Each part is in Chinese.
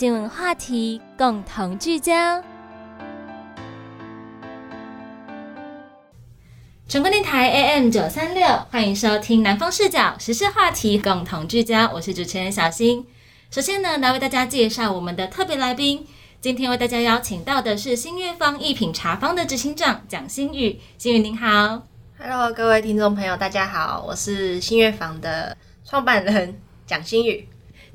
新闻话题共同聚焦。成功电台 AM 九三六，欢迎收听南方视角时事话题共同聚焦。我是主持人小新。首先呢，来为大家介绍我们的特别来宾。今天为大家邀请到的是新月坊一品茶坊的执行长蒋新宇。新宇您好，Hello，各位听众朋友，大家好，我是新月坊的创办人蒋新宇。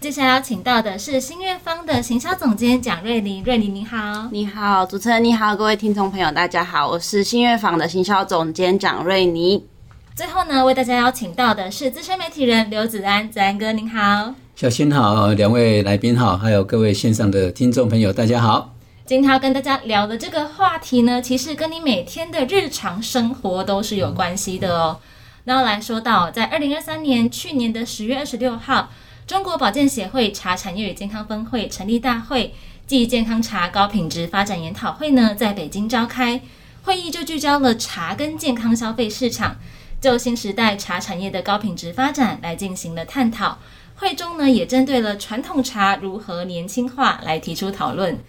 接下来要请到的是新月坊的行销总监蒋瑞妮，瑞妮你好，你好，主持人你好，各位听众朋友大家好，我是新月坊的行销总监蒋瑞妮。最后呢，为大家邀请到的是资深媒体人刘子安，子安哥您好，小新好，两位来宾好，还有各位线上的听众朋友大家好。今天要跟大家聊的这个话题呢，其实跟你每天的日常生活都是有关系的哦。然后来说到在二零二三年去年的十月二十六号。中国保健协会茶产业与健康分会成立大会暨健康茶高品质发展研讨会呢，在北京召开。会议就聚焦了茶跟健康消费市场，就新时代茶产业的高品质发展来进行了探讨。会中呢，也针对了传统茶如何年轻化来提出讨论。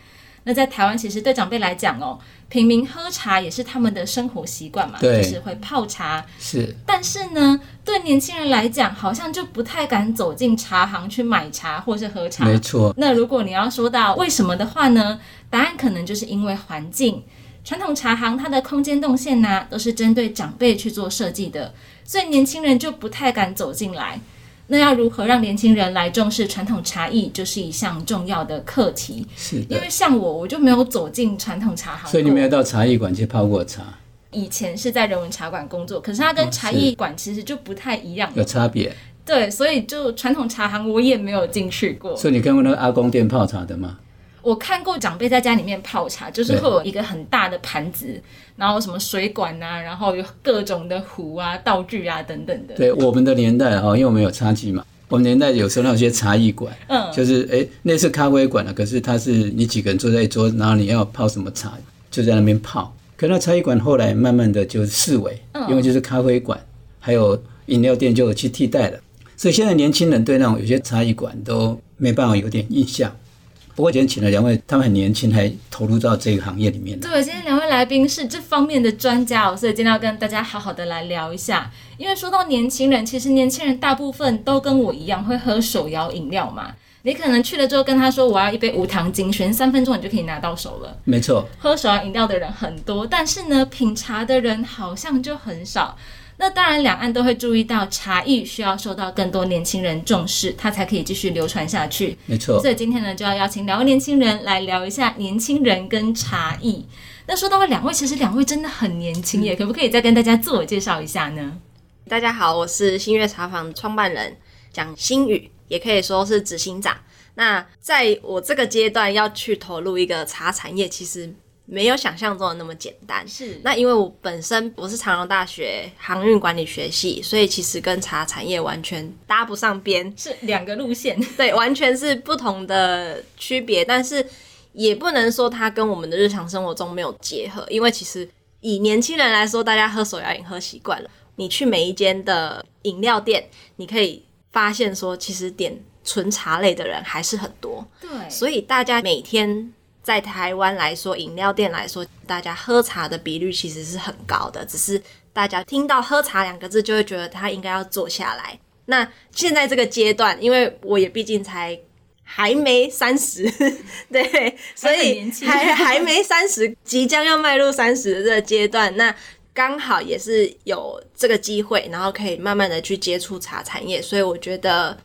那在台湾，其实对长辈来讲哦，平民喝茶也是他们的生活习惯嘛，就是会泡茶。是，但是呢，对年轻人来讲，好像就不太敢走进茶行去买茶或是喝茶。没错。那如果你要说到为什么的话呢，答案可能就是因为环境。传统茶行它的空间动线呢，都是针对长辈去做设计的，所以年轻人就不太敢走进来。那要如何让年轻人来重视传统茶艺，就是一项重要的课题。是的，因为像我，我就没有走进传统茶行，所以你没有到茶艺馆去泡过茶。以前是在人文茶馆工作，可是它跟茶艺馆其实就不太一样，有差别。对，所以就传统茶行我也没有进去过。所以你看过那个阿公店泡茶的吗？我看过长辈在家里面泡茶，就是会有一个很大的盘子，然后什么水管啊，然后有各种的壶啊、道具啊等等的。对，我们的年代哦，因为我们有茶具嘛，我们年代有时候那些茶艺馆，嗯，就是哎，那是咖啡馆了，可是它是你几个人坐在一桌，然后你要泡什么茶，就在那边泡。可那茶艺馆后来慢慢的就四维，因为就是咖啡馆，还有饮料店就去替代了，所以现在年轻人对那种有些茶艺馆都没办法有点印象。不过今天请了两位，他们很年轻，还投入到这个行业里面。对，今天两位来宾是这方面的专家哦，所以今天要跟大家好好的来聊一下。因为说到年轻人，其实年轻人大部分都跟我一样会喝手摇饮料嘛。你可能去了之后跟他说我要一杯无糖精选，三分钟你就可以拿到手了。没错，喝手摇饮料的人很多，但是呢，品茶的人好像就很少。那当然，两岸都会注意到茶艺需要受到更多年轻人重视，它才可以继续流传下去。没错。所以今天呢，就要邀请两位年轻人来聊一下年轻人跟茶艺。那说到两位，其实两位真的很年轻耶，可不可以再跟大家自我介绍一下呢？大家好，我是新月茶坊创办人蒋新宇，也可以说是执行长。那在我这个阶段要去投入一个茶产业，其实。没有想象中的那么简单。是，那因为我本身我是长隆大学航运管理学系，所以其实跟茶产业完全搭不上边，是两个路线。对，完全是不同的区别。但是也不能说它跟我们的日常生活中没有结合，因为其实以年轻人来说，大家喝手摇饮喝习惯了，你去每一间的饮料店，你可以发现说，其实点纯茶类的人还是很多。对，所以大家每天。在台湾来说，饮料店来说，大家喝茶的比率其实是很高的。只是大家听到“喝茶”两个字，就会觉得他应该要坐下来。那现在这个阶段，因为我也毕竟才还没三十，对，所以还还没三十，即将要迈入三十的这个阶段，那刚好也是有这个机会，然后可以慢慢的去接触茶产业。所以我觉得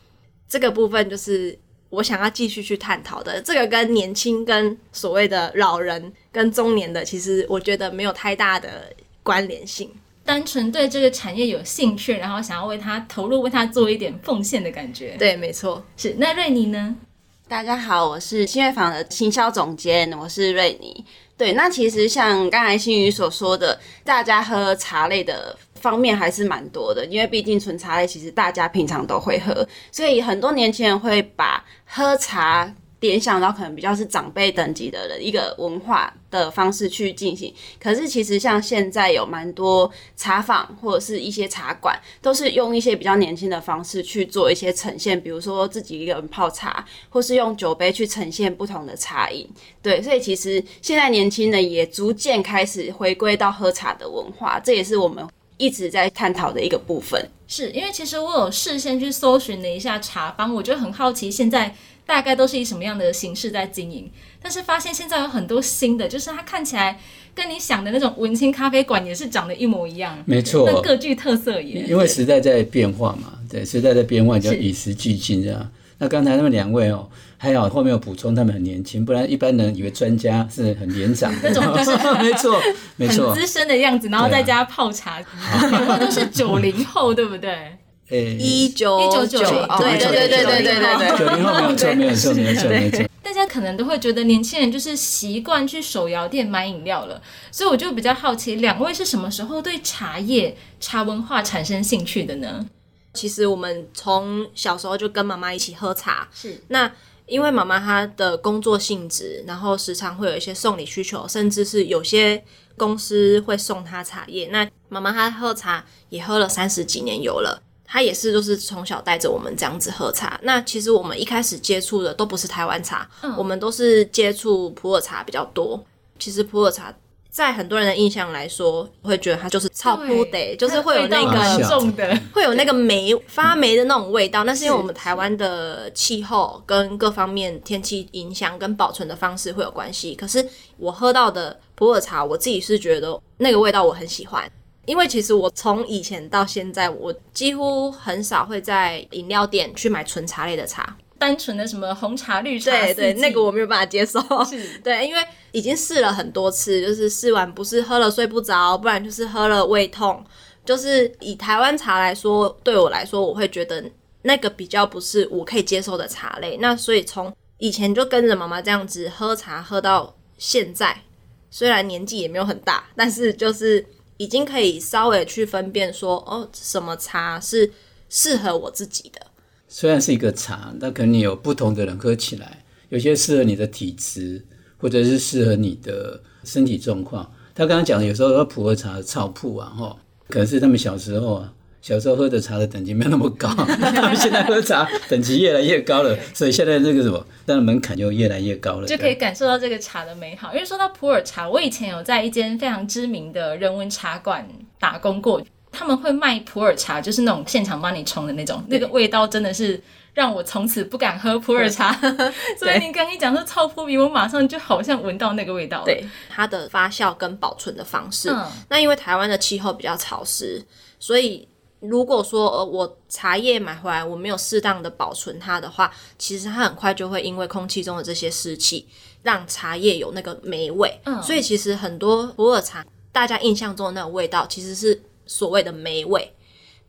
这个部分就是。我想要继续去探讨的，这个跟年轻、跟所谓的老人、跟中年的，其实我觉得没有太大的关联性。单纯对这个产业有兴趣，然后想要为他投入、为他做一点奉献的感觉。对，没错。是那瑞尼呢？大家好，我是新月坊的行销总监，我是瑞尼。对，那其实像刚才新宇所说的，大家喝茶类的方面还是蛮多的，因为毕竟纯茶类其实大家平常都会喝，所以很多年轻人会把喝茶。联想到可能比较是长辈等级的人一个文化的方式去进行，可是其实像现在有蛮多茶坊或者是一些茶馆，都是用一些比较年轻的方式去做一些呈现，比如说自己一个人泡茶，或是用酒杯去呈现不同的茶饮。对，所以其实现在年轻人也逐渐开始回归到喝茶的文化，这也是我们一直在探讨的一个部分。是因为其实我有事先去搜寻了一下茶坊，我就很好奇现在。大概都是以什么样的形式在经营？但是发现现在有很多新的，就是它看起来跟你想的那种文青咖啡馆也是长得一模一样，没错，但各具特色也。因为时代在变化嘛，对，时代在变化，就与时俱进这样。那刚才他们两位哦，还好后面有补充，他们很年轻，不然一般人以为专家是很年长，那种 就是没错，没错，很资深的样子，然后在家泡茶，然后都是九零后，对不对？一 九一九九零，对对对对对对对，九零后没有错，没有错，没有错，没有错。大家可能都会觉得年轻人就是习惯去手摇店买饮料了，所以我就比较好奇，两位是什么时候对茶叶、茶文化产生兴趣的呢？其实我们从小时候就跟妈妈一起喝茶，是那因为妈妈她的工作性质，然后时常会有一些送礼需求，甚至是有些公司会送她茶叶。那妈妈她喝茶也喝了三十几年有了。她也是，就是从小带着我们这样子喝茶。那其实我们一开始接触的都不是台湾茶，我们都是接触普洱茶比较多。其实普洱茶在很多人的印象来说，会觉得它就是超扑的，就是会有那个重的，会有那个霉发霉的那种味道。那是因为我们台湾的气候跟各方面天气影响跟保存的方式会有关系。可是我喝到的普洱茶，我自己是觉得那个味道我很喜欢。因为其实我从以前到现在，我几乎很少会在饮料店去买纯茶类的茶，单纯的什么红茶、绿茶，对对，那个我没有办法接受。是，对，因为已经试了很多次，就是试完不是喝了睡不着，不然就是喝了胃痛。就是以台湾茶来说，对我来说，我会觉得那个比较不是我可以接受的茶类。那所以从以前就跟着妈妈这样子喝茶，喝到现在，虽然年纪也没有很大，但是就是。已经可以稍微去分辨说，哦，什么茶是适合我自己的。虽然是一个茶，但可能你有不同的人喝起来，有些适合你的体质，或者是适合你的身体状况。他刚刚讲的，有时候普洱茶草铺啊，哈，可能是他们小时候啊。小时候喝的茶的等级没有那么高，他 们现在喝茶等级越来越高了，所以现在这个什么，当然门槛就越来越高了，就可以感受到这个茶的美好。因为说到普洱茶，我以前有在一间非常知名的人文茶馆打工过，他们会卖普洱茶，就是那种现场帮你冲的那种，那个味道真的是让我从此不敢喝普洱茶。所以你刚一讲说超扑鼻，我马上就好像闻到那个味道。对，它的发酵跟保存的方式，那因为台湾的气候比较潮湿，所以。如果说呃我茶叶买回来我没有适当的保存它的话，其实它很快就会因为空气中的这些湿气，让茶叶有那个霉味。嗯，所以其实很多普洱茶大家印象中的那种味道，其实是所谓的霉味。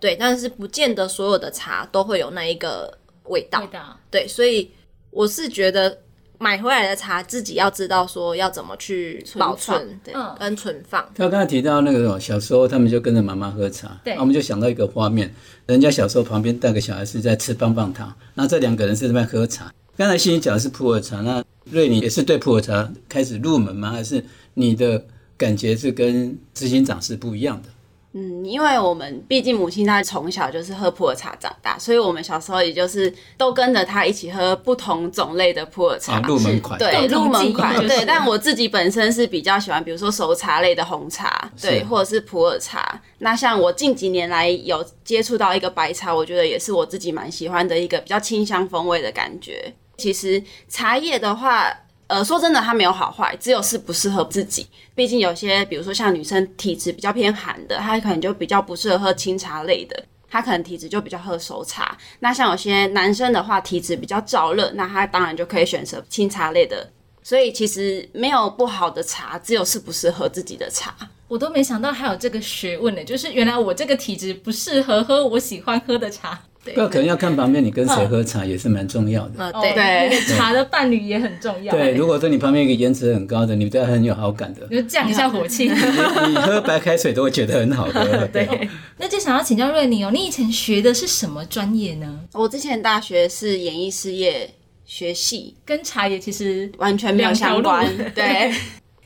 对，但是不见得所有的茶都会有那一个味道。味道。对，所以我是觉得。买回来的茶，自己要知道说要怎么去保存，对，跟存放。他刚才提到那个小时候，他们就跟着妈妈喝茶，对，我们就想到一个画面，人家小时候旁边带个小孩是在吃棒棒糖，那这两个人是在喝茶。刚才欣欣讲的是普洱茶，那瑞妮也是对普洱茶开始入门吗？还是你的感觉是跟执行长是不一样的？嗯，因为我们毕竟母亲她从小就是喝普洱茶长大，所以我们小时候也就是都跟着她一起喝不同种类的普洱茶，入门款，对，入门款，对。但我自己本身是比较喜欢，比如说熟茶类的红茶，对，或者是普洱茶。那像我近几年来有接触到一个白茶，我觉得也是我自己蛮喜欢的一个比较清香风味的感觉。其实茶叶的话。呃，说真的，它没有好坏，只有适不适合自己。毕竟有些，比如说像女生体质比较偏寒的，她可能就比较不适合喝清茶类的，她可能体质就比较喝熟茶。那像有些男生的话，体质比较燥热，那他当然就可以选择清茶类的。所以其实没有不好的茶，只有适不适合自己的茶。我都没想到还有这个学问呢，就是原来我这个体质不适合喝我喜欢喝的茶。不可能要看旁边你跟谁喝茶也是蛮重要的。呃，对那个茶的伴侣也很重要。对，如果说你旁边一个颜值很高的，你对他很有好感的，就降一下火气。你喝白开水都会觉得很好喝。对。那就想要请教瑞妮哦，你以前学的是什么专业呢？我之前大学是演艺事业学系，跟茶叶其实完全没有相关。对。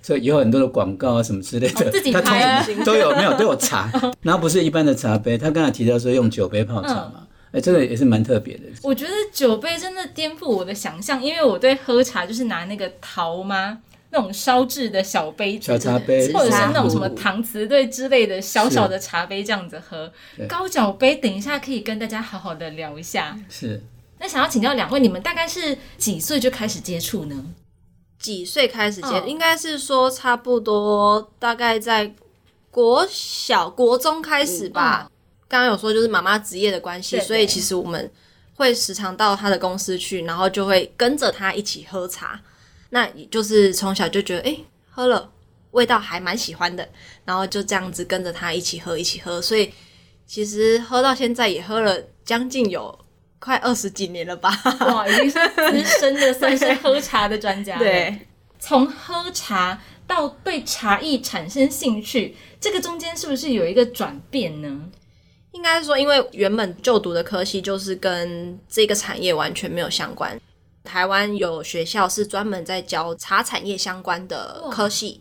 所以有很多的广告啊什么之类的，自己拍都有没有都有茶，然后不是一般的茶杯。他刚才提到说用酒杯泡茶嘛，哎，这个也是蛮特别的。我觉得酒杯真的颠覆我的想象，因为我对喝茶就是拿那个陶吗那种烧制的小杯子，小茶杯，或者是那种什么搪瓷对之类的小小的茶杯这样子喝。高脚杯，等一下可以跟大家好好的聊一下。是。那想要请教两位，你们大概是几岁就开始接触呢？几岁开始接？应该是说差不多，大概在国小、国中开始吧。刚刚有说就是妈妈职业的关系，所以其实我们会时常到她的公司去，然后就会跟着她一起喝茶。那也就是从小就觉得，哎，喝了味道还蛮喜欢的，然后就这样子跟着她一起喝，一起喝。所以其实喝到现在也喝了将近有。快二十几年了吧？哇，已经是资深的，算是喝茶的专家。对，从喝茶到对茶艺产生兴趣，这个中间是不是有一个转变呢？应该说，因为原本就读的科系就是跟这个产业完全没有相关。台湾有学校是专门在教茶产业相关的科系，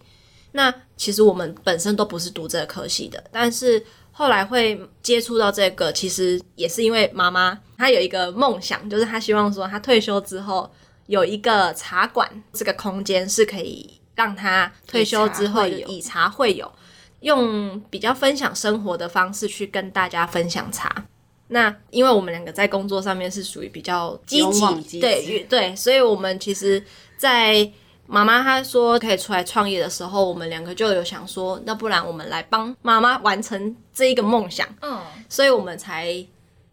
那其实我们本身都不是读这个科系的，但是。后来会接触到这个，其实也是因为妈妈她有一个梦想，就是她希望说她退休之后有一个茶馆，这个空间是可以让她退休之后以茶会友，用比较分享生活的方式去跟大家分享茶。那因为我们两个在工作上面是属于比较积极，对对，所以我们其实，在妈妈她说可以出来创业的时候，我们两个就有想说，那不然我们来帮妈妈完成这一个梦想。嗯，所以我们才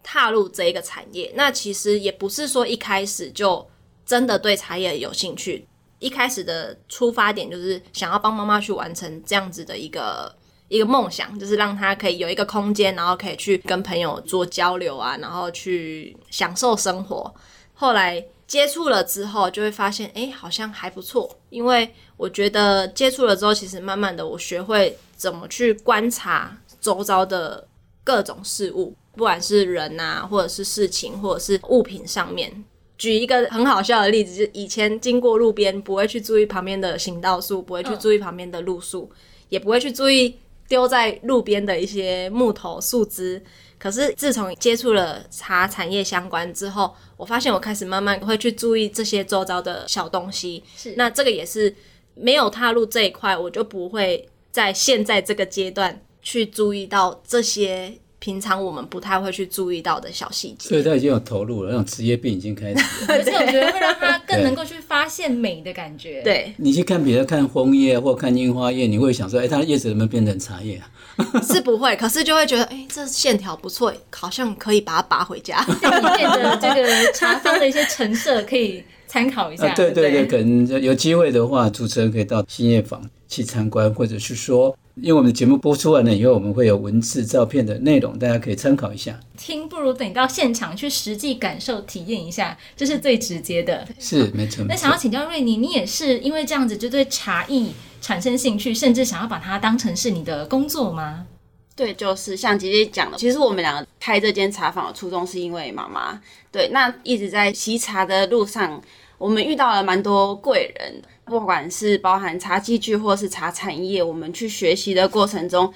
踏入这一个产业。那其实也不是说一开始就真的对茶叶有兴趣，一开始的出发点就是想要帮妈妈去完成这样子的一个一个梦想，就是让他可以有一个空间，然后可以去跟朋友做交流啊，然后去享受生活。后来。接触了之后，就会发现，哎，好像还不错。因为我觉得接触了之后，其实慢慢的，我学会怎么去观察周遭的各种事物，不管是人啊，或者是事情，或者是物品上面。举一个很好笑的例子，就是以前经过路边，不会去注意旁边的行道树，不会去注意旁边的路树，也不会去注意丢在路边的一些木头、树枝。可是自从接触了茶产业相关之后，我发现我开始慢慢会去注意这些周遭的小东西。是，那这个也是没有踏入这一块，我就不会在现在这个阶段去注意到这些平常我们不太会去注意到的小细节。所以他已经有投入了，那种职业病已经开始。而且我觉得会让他更能够去发现美的感觉。对，你去看别人看枫叶或看樱花叶，你会想说，哎，它的叶子能不能变成茶叶啊？是不会，可是就会觉得，哎，这线条不错，好像可以把它拔回家。里面的这个茶方的一些成色可以参考一下。对对对，可能有机会的话，主持人可以到新业坊去参观，或者是说，因为我们的节目播出完了以后，我们会有文字、照片的内容，大家可以参考一下。听不如等到现场去实际感受、体验一下，这是最直接的。是没错。那想要请教瑞妮，你也是因为这样子就对茶艺？产生兴趣，甚至想要把它当成是你的工作吗？对，就是像姐姐讲的，其实我们两个开这间茶坊的初衷是因为妈妈。对，那一直在习茶的路上，我们遇到了蛮多贵人，不管是包含茶器具或是茶产业，我们去学习的过程中，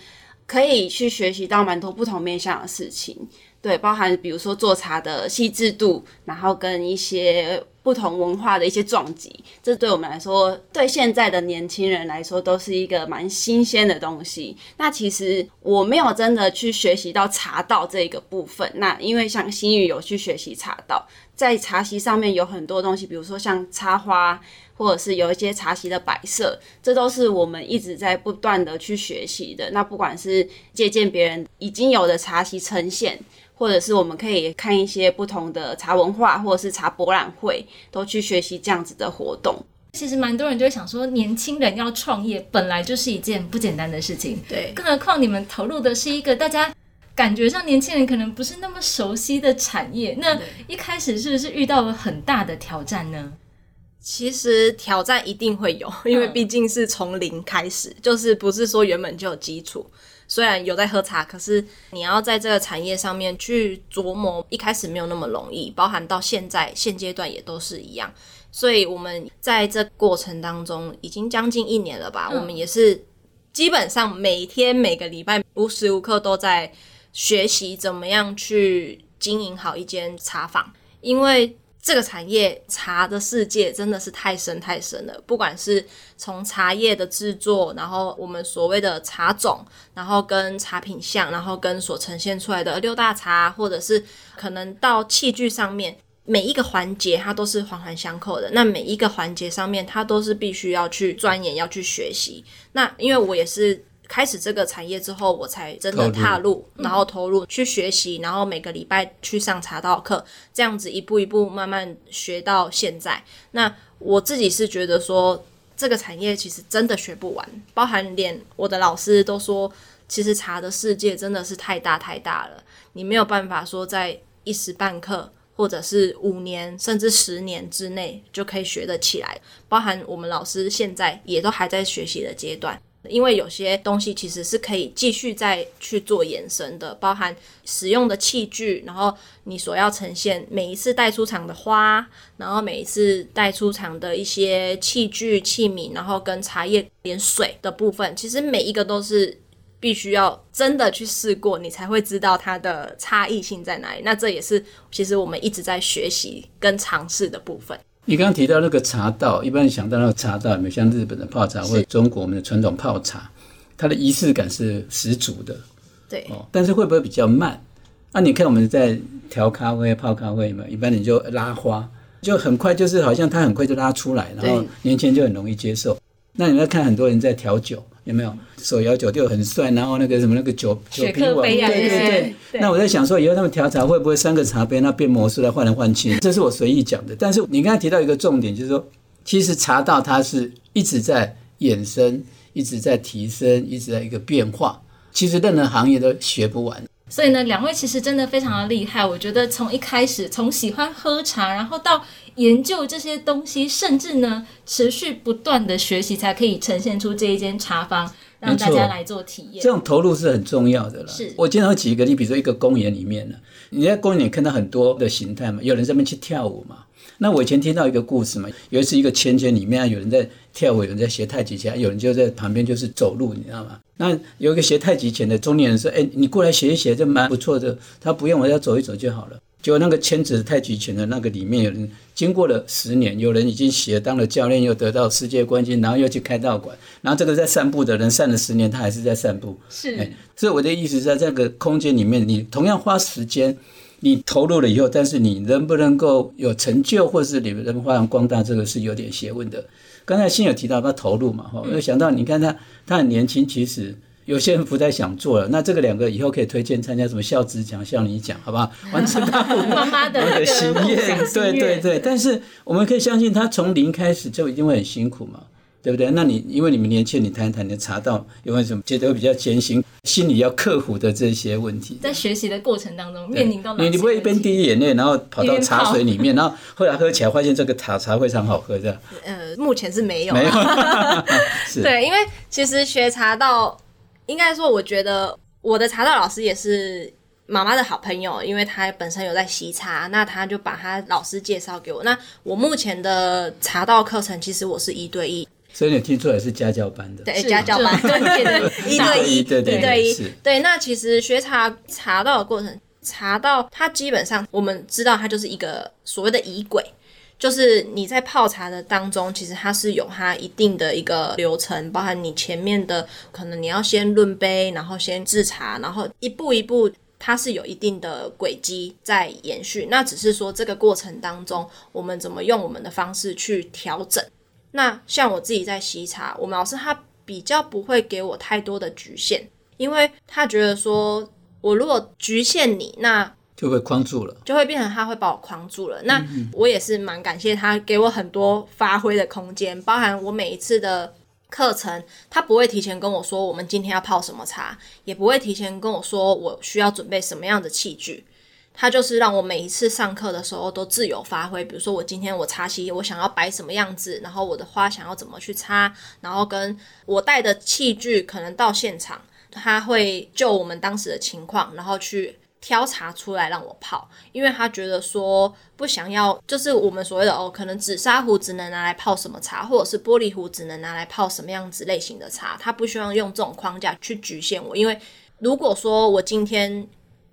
可以去学习到蛮多不同面向的事情。对，包含比如说做茶的细致度，然后跟一些。不同文化的一些撞击，这对我们来说，对现在的年轻人来说，都是一个蛮新鲜的东西。那其实我没有真的去学习到茶道这一个部分。那因为像新宇有去学习茶道，在茶席上面有很多东西，比如说像插花，或者是有一些茶席的摆设，这都是我们一直在不断的去学习的。那不管是借鉴别人已经有的茶席呈现。或者是我们可以看一些不同的茶文化，或者是茶博览会，都去学习这样子的活动。其实蛮多人就会想说，年轻人要创业本来就是一件不简单的事情。对，更何况你们投入的是一个大家感觉上年轻人可能不是那么熟悉的产业。那一开始是不是遇到了很大的挑战呢？其实挑战一定会有，因为毕竟是从零开始，就是不是说原本就有基础。虽然有在喝茶，可是你要在这个产业上面去琢磨，一开始没有那么容易，包含到现在现阶段也都是一样。所以我们在这过程当中已经将近一年了吧，我们也是基本上每天每个礼拜无时无刻都在学习怎么样去经营好一间茶坊，因为。这个产业茶的世界真的是太深太深了，不管是从茶叶的制作，然后我们所谓的茶种，然后跟茶品相，然后跟所呈现出来的六大茶，或者是可能到器具上面，每一个环节它都是环环相扣的。那每一个环节上面，它都是必须要去钻研，要去学习。那因为我也是。开始这个产业之后，我才真的踏入，然后投入去学习，然后每个礼拜去上茶道课，这样子一步一步慢慢学到现在。那我自己是觉得说，这个产业其实真的学不完，包含连我的老师都说，其实茶的世界真的是太大太大了，你没有办法说在一时半刻，或者是五年甚至十年之内就可以学得起来。包含我们老师现在也都还在学习的阶段。因为有些东西其实是可以继续再去做延伸的，包含使用的器具，然后你所要呈现每一次带出场的花，然后每一次带出场的一些器具器皿，然后跟茶叶连水的部分，其实每一个都是必须要真的去试过，你才会知道它的差异性在哪里。那这也是其实我们一直在学习跟尝试的部分。你刚刚提到那个茶道，一般想到那个茶道，有没有像日本的泡茶或者中国我们的传统泡茶，它的仪式感是十足的。对，哦，但是会不会比较慢？那你看我们在调咖啡、泡咖啡嘛，一般你就拉花，就很快，就是好像它很快就拉出来，然后年轻人就很容易接受。那你要看很多人在调酒。有没有手摇酒就很帅，然后那个什么那个酒酒瓶碗，对对对。那我在想说，以后他们调茶会不会三个茶杯，那变魔术来换来换去？这是我随意讲的。但是你刚才提到一个重点，就是说，其实茶道它是一直在衍生，一直在提升，一直在一个变化。其实任何行业都学不完。所以呢，两位其实真的非常的厉害。我觉得从一开始，从喜欢喝茶，然后到研究这些东西，甚至呢持续不断的学习，才可以呈现出这一间茶坊，让大家来做体验。这种投入是很重要的了。是我经常举一个例，比如说一个公园里面呢，你在公园里看到很多的形态嘛，有人在那边去跳舞嘛。那我以前听到一个故事嘛，有一次一个圈圈里面有人在跳舞，有人在学太极拳，有人就在旁边就是走路，你知道吗？那有一个学太极拳的中年人说：“哎，你过来学一学，这蛮不错的。”他不用，我要走一走就好了。结果那个圈子太极拳的那个里面有人经过了十年，有人已经学当了教练，又得到世界冠军，然后又去开道馆。然后这个在散步的人散了十年，他还是在散步。是，所以我的意思是在这个空间里面，你同样花时间，你投入了以后，但是你能不能够有成就，或是你们能发扬光大，这个是有点学问的。刚才新有提到他投入嘛，哈，我想到你看他，他很年轻，其实。有些人不太想做了，那这个两个以后可以推荐参加什么校职奖、校你奖，好不好？完成他妈妈的心愿，对对对。但是我们可以相信，他从零开始就一定会很辛苦嘛，对不对？那你因为你们年轻，你谈一谈，你查到有没有什么觉得比较艰辛、心里要克服的这些问题？在学习的过程当中，面临到你你不会一边滴眼泪，然后跑到茶水里面，然后后来喝起来发现这个茶茶非常好喝，这样？呃，目前是没有，没有。对，因为其实学茶道。应该说，我觉得我的茶道老师也是妈妈的好朋友，因为他本身有在习茶，那他就把他老师介绍给我。那我目前的茶道课程，其实我是一对一，所以你听出来是家教班的，对，家教班，对对，一对一，对对对，对。那其实学茶茶道的过程，茶道它基本上我们知道，它就是一个所谓的仪轨。就是你在泡茶的当中，其实它是有它一定的一个流程，包含你前面的可能你要先论杯，然后先制茶，然后一步一步，它是有一定的轨迹在延续。那只是说这个过程当中，我们怎么用我们的方式去调整。那像我自己在洗茶，我们老师他比较不会给我太多的局限，因为他觉得说我如果局限你，那就会框住了，就会变成他会把我框住了。那我也是蛮感谢他给我很多发挥的空间，包含我每一次的课程，他不会提前跟我说我们今天要泡什么茶，也不会提前跟我说我需要准备什么样的器具。他就是让我每一次上课的时候都自由发挥。比如说我今天我插席，我想要摆什么样子，然后我的花想要怎么去插，然后跟我带的器具可能到现场，他会就我们当时的情况，然后去。挑茶出来让我泡，因为他觉得说不想要，就是我们所谓的哦，可能紫砂壶只能拿来泡什么茶，或者是玻璃壶只能拿来泡什么样子类型的茶，他不希望用这种框架去局限我。因为如果说我今天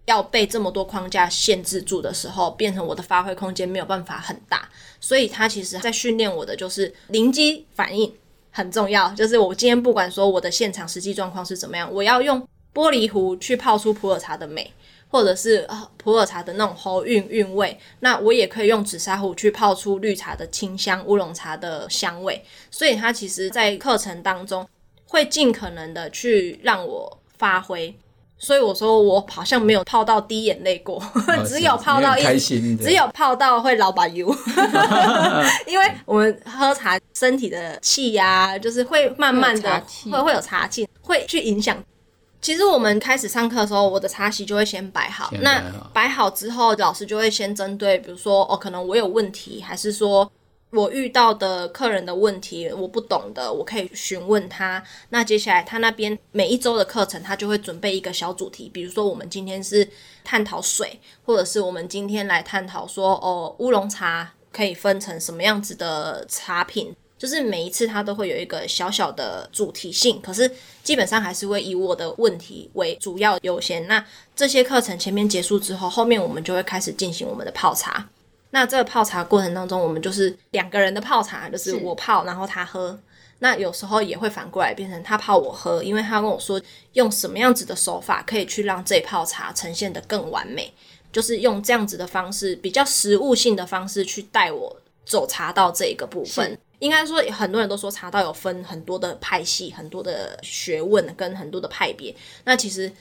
要被这么多框架限制住的时候，变成我的发挥空间没有办法很大，所以他其实在训练我的就是灵机反应很重要，就是我今天不管说我的现场实际状况是怎么样，我要用玻璃壶去泡出普洱茶的美。或者是普洱茶的那种喉韵韵味，那我也可以用紫砂壶去泡出绿茶的清香、乌龙茶的香味。所以它其实，在课程当中会尽可能的去让我发挥。所以我说我好像没有泡到滴眼泪过，只有泡到一，只有泡到会老板油。因为我们喝茶，身体的气呀，就是会慢慢的会会有茶气，会去影响。其实我们开始上课的时候，我的茶席就会先摆好。那摆好之后，老师就会先针对，比如说哦，可能我有问题，还是说我遇到的客人的问题，我不懂的，我可以询问他。那接下来他那边每一周的课程，他就会准备一个小主题，比如说我们今天是探讨水，或者是我们今天来探讨说哦，乌龙茶可以分成什么样子的茶品。就是每一次他都会有一个小小的主题性，可是基本上还是会以我的问题为主要优先。那这些课程前面结束之后，后面我们就会开始进行我们的泡茶。那这个泡茶过程当中，我们就是两个人的泡茶，就是我泡，然后他喝。那有时候也会反过来变成他泡我喝，因为他跟我说用什么样子的手法可以去让这泡茶呈现的更完美，就是用这样子的方式，比较实物性的方式去带我走茶道这一个部分。应该说，很多人都说茶道有分很多的派系、很多的学问跟很多的派别。那其实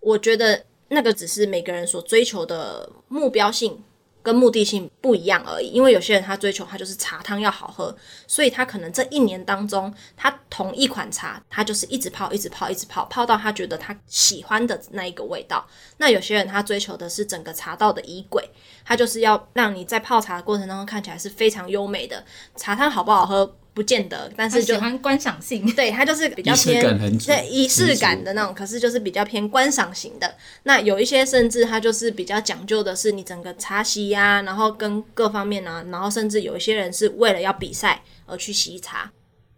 我觉得那个只是每个人所追求的目标性。跟目的性不一样而已，因为有些人他追求他就是茶汤要好喝，所以他可能这一年当中，他同一款茶，他就是一直泡，一直泡，一直泡，泡到他觉得他喜欢的那一个味道。那有些人他追求的是整个茶道的仪轨，他就是要让你在泡茶的过程当中看起来是非常优美的。茶汤好不好喝？不见得，但是喜欢观赏性，对他就是比较偏对仪式感的那种，可是就是比较偏观赏型的。那有一些甚至他就是比较讲究的是你整个茶席呀，然后跟各方面啊，然后甚至有一些人是为了要比赛而去洗茶。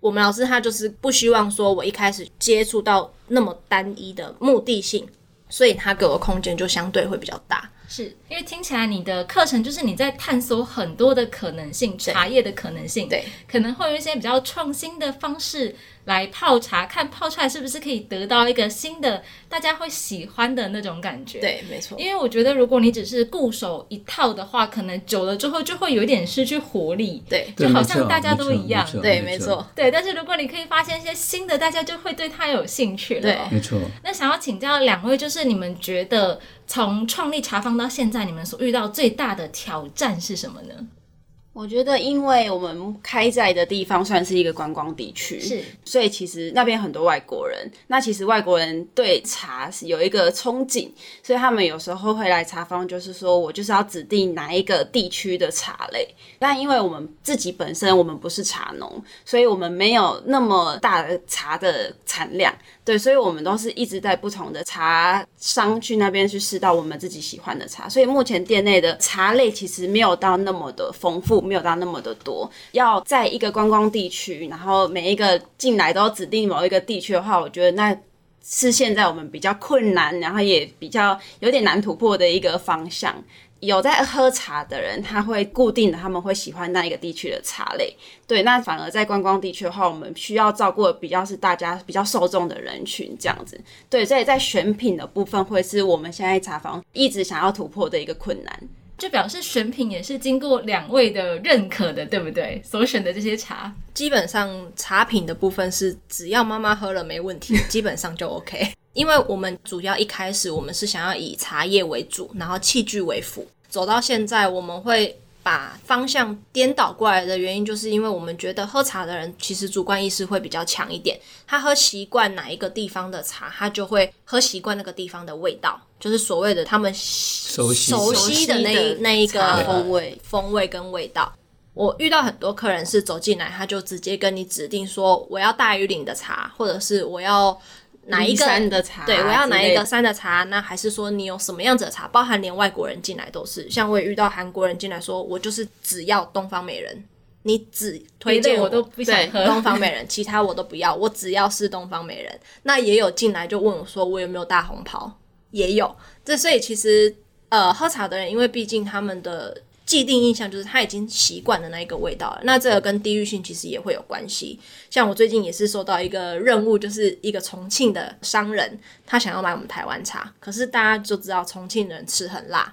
我们老师他就是不希望说我一开始接触到那么单一的目的性，所以他给我空间就相对会比较大。是因为听起来你的课程就是你在探索很多的可能性，茶叶的可能性，对，可能会有一些比较创新的方式。来泡茶，看泡出来是不是可以得到一个新的大家会喜欢的那种感觉？对，没错。因为我觉得，如果你只是固守一套的话，可能久了之后就会有点失去活力。对，就好像大家都一样。对，没错。对，但是如果你可以发现一些新的，大家就会对它有兴趣了。对，没错。那想要请教两位，就是你们觉得从创立茶坊到现在，你们所遇到最大的挑战是什么呢？我觉得，因为我们开在的地方算是一个观光地区，是，所以其实那边很多外国人。那其实外国人对茶是有一个憧憬，所以他们有时候会来茶坊，就是说我就是要指定哪一个地区的茶类。但因为我们自己本身我们不是茶农，所以我们没有那么大的茶的产量。对，所以我们都是一直在不同的茶商去那边去试到我们自己喜欢的茶，所以目前店内的茶类其实没有到那么的丰富，没有到那么的多。要在一个观光地区，然后每一个进来都指定某一个地区的话，我觉得那是现在我们比较困难，然后也比较有点难突破的一个方向。有在喝茶的人，他会固定的，他们会喜欢那一个地区的茶类。对，那反而在观光地区的话，我们需要照顾的比较是大家比较受众的人群这样子。对，所以在选品的部分，会是我们现在茶房一直想要突破的一个困难。就表示选品也是经过两位的认可的，对不对？所选的这些茶，基本上茶品的部分是只要妈妈喝了没问题，基本上就 OK。因为我们主要一开始我们是想要以茶叶为主，然后器具为辅。走到现在，我们会把方向颠倒过来的原因，就是因为我们觉得喝茶的人其实主观意识会比较强一点，他喝习惯哪一个地方的茶，他就会喝习惯那个地方的味道，就是所谓的他们熟悉熟悉的那那一个风味风味跟味道。我遇到很多客人是走进来，他就直接跟你指定说我要大鱼岭的茶，或者是我要。哪一个山的茶？对，我要哪一个山的茶？那还是说你有什么样子的茶？包含连外国人进来都是，像我也遇到韩国人进来说，我就是只要东方美人，你只推荐我都不想喝东方美人，其他我都不要，我只要是东方美人。那也有进来就问我说，我有没有大红袍？也有。这所以其实呃，喝茶的人，因为毕竟他们的。既定印象就是他已经习惯了那一个味道了，那这个跟地域性其实也会有关系。像我最近也是收到一个任务，就是一个重庆的商人，他想要买我们台湾茶，可是大家就知道重庆人吃很辣。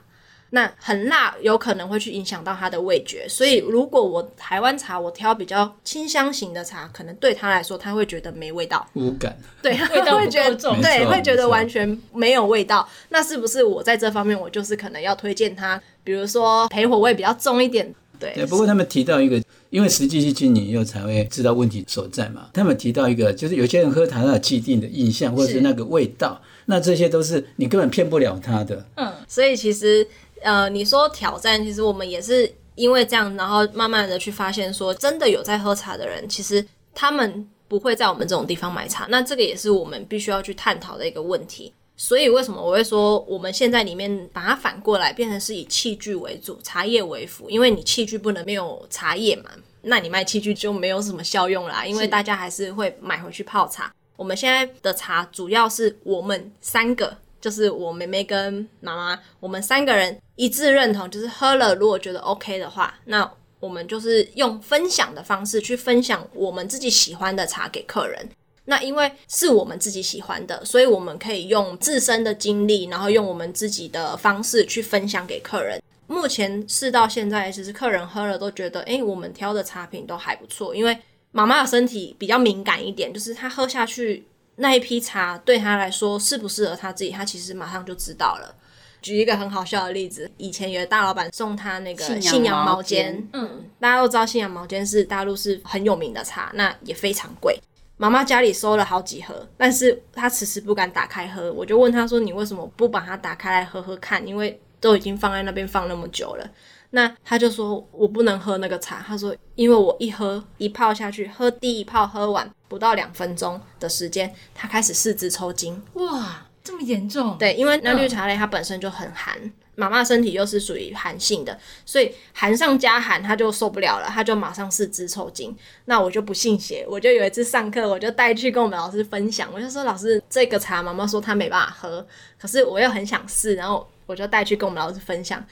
那很辣有可能会去影响到他的味觉，所以如果我台湾茶我挑比较清香型的茶，可能对他来说他会觉得没味道，无感，对，味道会觉得重，对，会觉得完全没有味道。那是不是我在这方面我就是可能要推荐他，比如说焙火味比较重一点？对，对。不过他们提到一个，因为实际去经营以后才会知道问题所在嘛。他们提到一个，就是有些人喝茶他既定的印象或者是那个味道，那这些都是你根本骗不了他的。嗯，所以其实。呃，你说挑战，其实我们也是因为这样，然后慢慢的去发现，说真的有在喝茶的人，其实他们不会在我们这种地方买茶。那这个也是我们必须要去探讨的一个问题。所以为什么我会说，我们现在里面把它反过来，变成是以器具为主，茶叶为辅？因为你器具不能没有茶叶嘛，那你卖器具就没有什么效用啦。因为大家还是会买回去泡茶。我们现在的茶主要是我们三个。就是我妹妹跟妈妈，我们三个人一致认同，就是喝了如果觉得 OK 的话，那我们就是用分享的方式去分享我们自己喜欢的茶给客人。那因为是我们自己喜欢的，所以我们可以用自身的经历，然后用我们自己的方式去分享给客人。目前试到现在，其实客人喝了都觉得，哎，我们挑的茶品都还不错。因为妈妈的身体比较敏感一点，就是她喝下去。那一批茶对他来说适不适合他自己，他其实马上就知道了。举一个很好笑的例子，以前有个大老板送他那个信阳毛尖，嗯，大家都知道信阳毛尖是大陆是很有名的茶，那也非常贵。妈妈家里收了好几盒，但是他迟迟不敢打开喝。我就问他说：“你为什么不把它打开来喝喝看？因为都已经放在那边放那么久了。”那他就说：“我不能喝那个茶。”他说：“因为我一喝一泡下去，喝第一泡喝完不到两分钟的时间，他开始四肢抽筋。哇，这么严重？对，因为那绿茶类它本身就很寒，妈妈身体又是属于寒性的，所以寒上加寒，他就受不了了，他就马上四肢抽筋。那我就不信邪，我就有一次上课，我就带去跟我们老师分享，我就说：老师，这个茶妈妈说她没办法喝，可是我又很想试，然后我就带去跟我们老师分享。”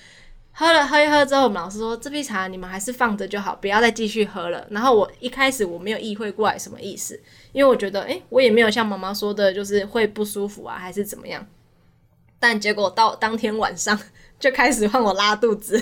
喝了喝一喝之后，我们老师说这批茶你们还是放着就好，不要再继续喝了。然后我一开始我没有意会过来什么意思，因为我觉得诶，我也没有像妈妈说的，就是会不舒服啊，还是怎么样。但结果到当天晚上就开始换我拉肚子，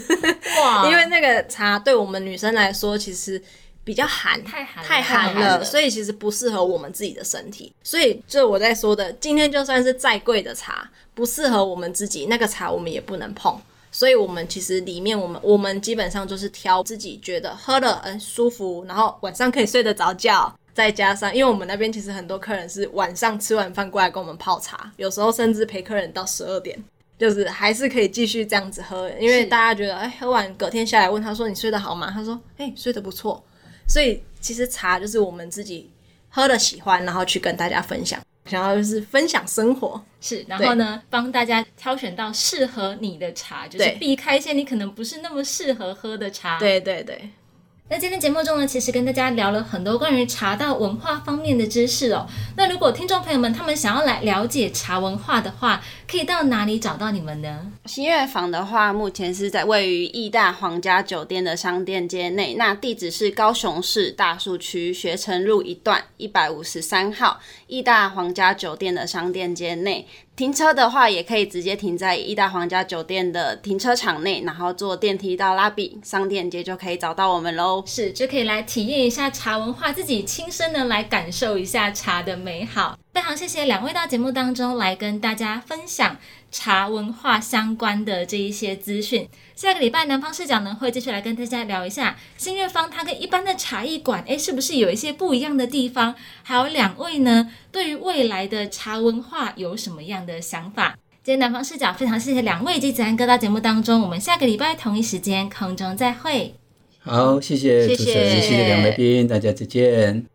哇！因为那个茶对我们女生来说其实比较寒，太寒太寒了，所以其实不适合我们自己的身体。所以就我在说的，今天就算是再贵的茶，不适合我们自己，那个茶我们也不能碰。所以，我们其实里面，我们我们基本上就是挑自己觉得喝了嗯舒服，然后晚上可以睡得着觉，再加上，因为我们那边其实很多客人是晚上吃完饭过来跟我们泡茶，有时候甚至陪客人到十二点，就是还是可以继续这样子喝，因为大家觉得，哎，喝完隔天下来问他说你睡得好吗？他说，哎，睡得不错。所以其实茶就是我们自己喝的喜欢，然后去跟大家分享。想要就是分享生活，是，然后呢，帮大家挑选到适合你的茶，就是避开一些你可能不是那么适合喝的茶。对对对。那今天节目中呢，其实跟大家聊了很多关于茶道文化方面的知识哦。那如果听众朋友们他们想要来了解茶文化的话，可以到哪里找到你们呢？新月坊的话，目前是在位于义大皇家酒店的商店街内，那地址是高雄市大树区学城路一段一百五十三号义大皇家酒店的商店街内。停车的话，也可以直接停在意大皇家酒店的停车场内，然后坐电梯到拉比商店街就可以找到我们喽。是，就可以来体验一下茶文化，自己亲身的来感受一下茶的美好。非常谢谢两位到节目当中来跟大家分享茶文化相关的这一些资讯。下个礼拜南方视角呢会继续来跟大家聊一下新月坊它跟一般的茶艺馆，诶，是不是有一些不一样的地方？还有两位呢对于未来的茶文化有什么样的想法？今天南方视角非常谢谢两位及子安哥到节目当中，我们下个礼拜同一时间空中再会。好，谢谢主持人，谢谢两位宾，大家再见。